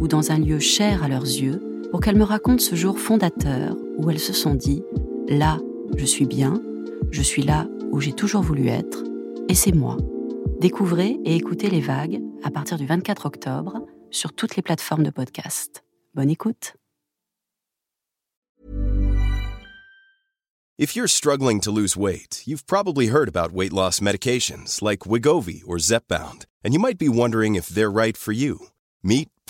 ou dans un lieu cher à leurs yeux pour qu'elles me racontent ce jour fondateur où elles se sont dit ⁇ Là, je suis bien, je suis là où j'ai toujours voulu être, et c'est moi. Découvrez et écoutez les vagues à partir du 24 octobre sur toutes les plateformes de podcast. Bonne écoute. If you're struggling to lose weight, you've probably heard about weight loss medications like Wigovi or Zepbound, and you might be wondering if they're right for you. Meet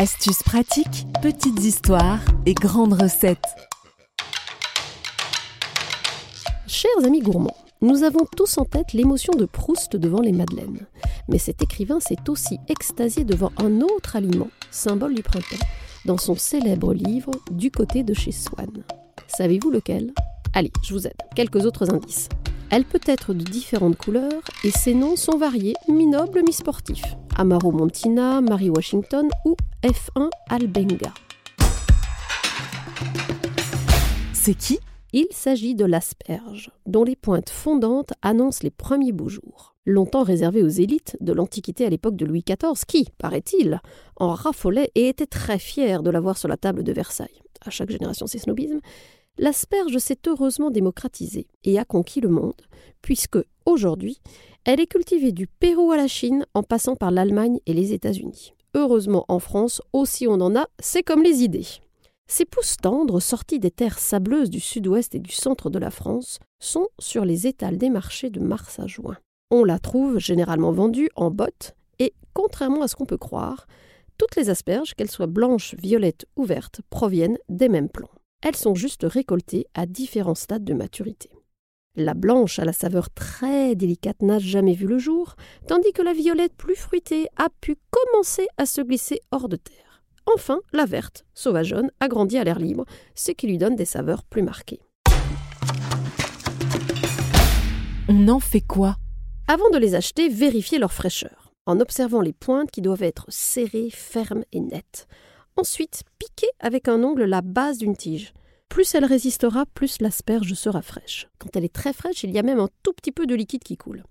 Astuces pratiques, petites histoires et grandes recettes. Chers amis gourmands, nous avons tous en tête l'émotion de Proust devant les madeleines. Mais cet écrivain s'est aussi extasié devant un autre aliment, symbole du printemps, dans son célèbre livre Du côté de chez Swann. Savez-vous lequel? Allez, je vous aide. Quelques autres indices. Elle peut être de différentes couleurs et ses noms sont variés, mi-nobles, mi-sportifs. Amaro Montina, Marie Washington ou F1 Albenga. C'est qui? Il s'agit de l'asperge, dont les pointes fondantes annoncent les premiers beaux jours. Longtemps réservé aux élites de l'Antiquité à l'époque de Louis XIV, qui, paraît-il, en raffolait et était très fier de l'avoir sur la table de Versailles. À chaque génération, c'est snobisme. L'asperge s'est heureusement démocratisée et a conquis le monde, puisque, aujourd'hui, elle est cultivée du Pérou à la Chine en passant par l'Allemagne et les États-Unis. Heureusement, en France, aussi on en a, c'est comme les idées. Ces pousses tendres, sorties des terres sableuses du sud-ouest et du centre de la France, sont sur les étals des marchés de mars à juin. On la trouve généralement vendue en bottes et, contrairement à ce qu'on peut croire, toutes les asperges, qu'elles soient blanches, violettes ou vertes, proviennent des mêmes plants. Elles sont juste récoltées à différents stades de maturité. La blanche à la saveur très délicate n'a jamais vu le jour, tandis que la violette plus fruitée a pu commencer à se glisser hors de terre. Enfin, la verte, sauvageonne, a grandi à l'air libre, ce qui lui donne des saveurs plus marquées. On en fait quoi? Avant de les acheter, vérifiez leur fraîcheur, en observant les pointes qui doivent être serrées, fermes et nettes. Ensuite, piquez avec un ongle la base d'une tige. Plus elle résistera, plus l'asperge sera fraîche. Quand elle est très fraîche, il y a même un tout petit peu de liquide qui coule.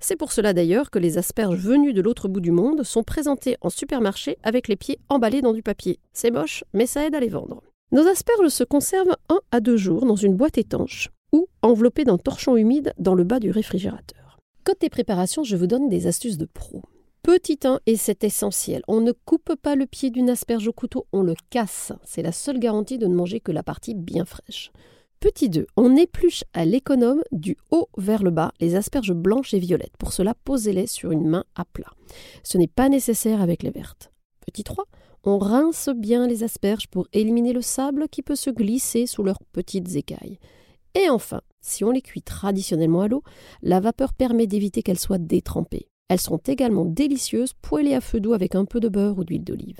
C'est pour cela d'ailleurs que les asperges venues de l'autre bout du monde sont présentées en supermarché avec les pieds emballés dans du papier. C'est moche, mais ça aide à les vendre. Nos asperges se conservent un à deux jours dans une boîte étanche ou enveloppées d'un torchon humide dans le bas du réfrigérateur. Côté préparation, je vous donne des astuces de pro. Petit 1, et c'est essentiel, on ne coupe pas le pied d'une asperge au couteau, on le casse. C'est la seule garantie de ne manger que la partie bien fraîche. Petit 2, on épluche à l'économe du haut vers le bas les asperges blanches et violettes. Pour cela, posez-les sur une main à plat. Ce n'est pas nécessaire avec les vertes. Petit 3, on rince bien les asperges pour éliminer le sable qui peut se glisser sous leurs petites écailles. Et enfin, si on les cuit traditionnellement à l'eau, la vapeur permet d'éviter qu'elles soient détrempées. Elles sont également délicieuses, poêlées à feu doux avec un peu de beurre ou d'huile d'olive.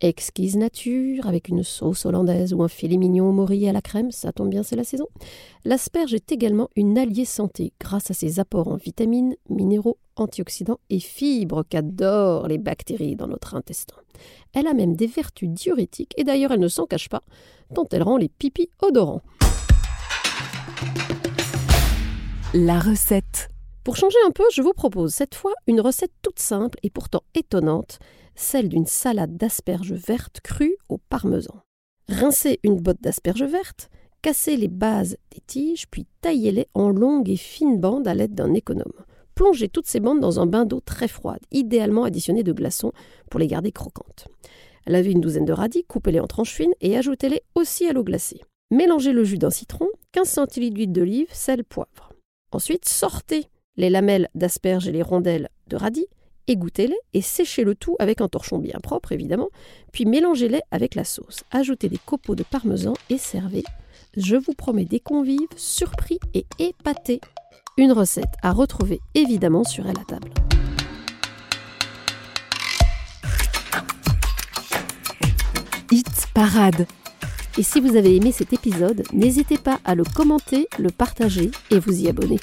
Exquise nature, avec une sauce hollandaise ou un filet mignon au mori à la crème, ça tombe bien, c'est la saison. L'asperge est également une alliée santé grâce à ses apports en vitamines, minéraux, antioxydants et fibres qu'adorent les bactéries dans notre intestin. Elle a même des vertus diurétiques et d'ailleurs elle ne s'en cache pas, tant elle rend les pipis odorants. la recette. Pour changer un peu, je vous propose cette fois une recette toute simple et pourtant étonnante, celle d'une salade d'asperges vertes crues au parmesan. Rincez une botte d'asperges vertes, cassez les bases des tiges, puis taillez-les en longues et fines bandes à l'aide d'un économe. Plongez toutes ces bandes dans un bain d'eau très froide, idéalement additionné de glaçons pour les garder croquantes. Lavez une douzaine de radis, coupez-les en tranches fines et ajoutez-les aussi à l'eau glacée. Mélangez le jus d'un citron, 15 centilitres d'huile d'olive, sel, poivre. Ensuite, sortez les lamelles d'asperges et les rondelles de radis, égouttez-les et séchez le tout avec un torchon bien propre évidemment, puis mélangez-les avec la sauce. Ajoutez des copeaux de parmesan et servez. Je vous promets des convives surpris et épatés. Une recette à retrouver évidemment sur Elle à table. Hit Parade. Et si vous avez aimé cet épisode, n'hésitez pas à le commenter, le partager et vous y abonner.